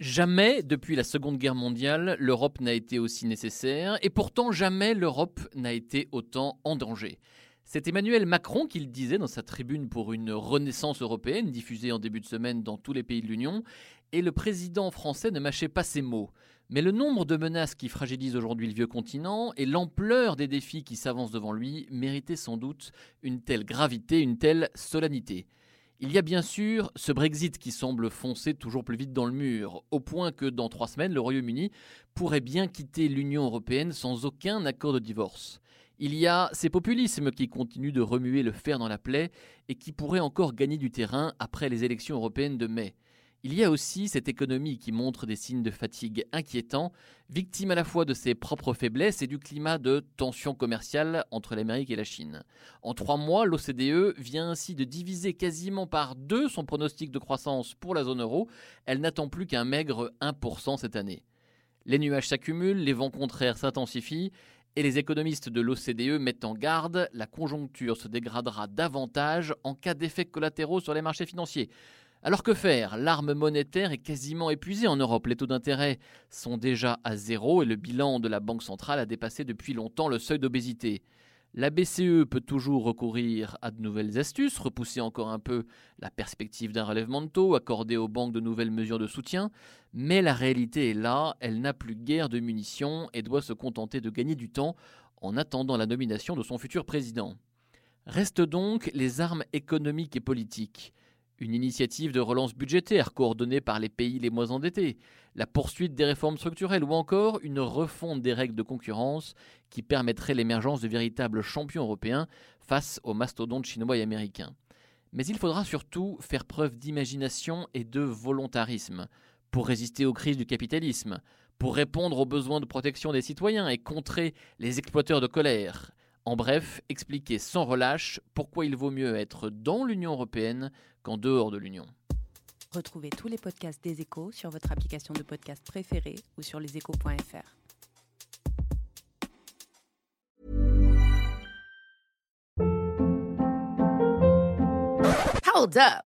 Jamais, depuis la Seconde Guerre mondiale, l'Europe n'a été aussi nécessaire, et pourtant jamais l'Europe n'a été autant en danger. C'est Emmanuel Macron qui le disait dans sa tribune pour une renaissance européenne diffusée en début de semaine dans tous les pays de l'Union, et le président français ne mâchait pas ses mots. Mais le nombre de menaces qui fragilisent aujourd'hui le vieux continent et l'ampleur des défis qui s'avancent devant lui méritaient sans doute une telle gravité, une telle solennité. Il y a bien sûr ce Brexit qui semble foncer toujours plus vite dans le mur, au point que dans trois semaines, le Royaume-Uni pourrait bien quitter l'Union européenne sans aucun accord de divorce. Il y a ces populismes qui continuent de remuer le fer dans la plaie et qui pourraient encore gagner du terrain après les élections européennes de mai. Il y a aussi cette économie qui montre des signes de fatigue inquiétants, victime à la fois de ses propres faiblesses et du climat de tension commerciale entre l'Amérique et la Chine. En trois mois, l'OCDE vient ainsi de diviser quasiment par deux son pronostic de croissance pour la zone euro. Elle n'attend plus qu'un maigre 1% cette année. Les nuages s'accumulent, les vents contraires s'intensifient, et les économistes de l'OCDE mettent en garde, la conjoncture se dégradera davantage en cas d'effets collatéraux sur les marchés financiers. Alors que faire? L'arme monétaire est quasiment épuisée en Europe. Les taux d'intérêt sont déjà à zéro et le bilan de la Banque centrale a dépassé depuis longtemps le seuil d'obésité. La BCE peut toujours recourir à de nouvelles astuces, repousser encore un peu la perspective d'un relèvement de taux, accorder aux banques de nouvelles mesures de soutien, mais la réalité est là, elle n'a plus guère de munitions et doit se contenter de gagner du temps en attendant la nomination de son futur président. Restent donc les armes économiques et politiques une initiative de relance budgétaire coordonnée par les pays les moins endettés, la poursuite des réformes structurelles ou encore une refonte des règles de concurrence qui permettrait l'émergence de véritables champions européens face aux mastodontes chinois et américains. Mais il faudra surtout faire preuve d'imagination et de volontarisme pour résister aux crises du capitalisme, pour répondre aux besoins de protection des citoyens et contrer les exploiteurs de colère. En bref, expliquer sans relâche pourquoi il vaut mieux être dans l'Union européenne qu'en dehors de l'Union. Retrouvez tous les podcasts des échos sur votre application de podcast préférée ou sur leséchos.fr. Hold up.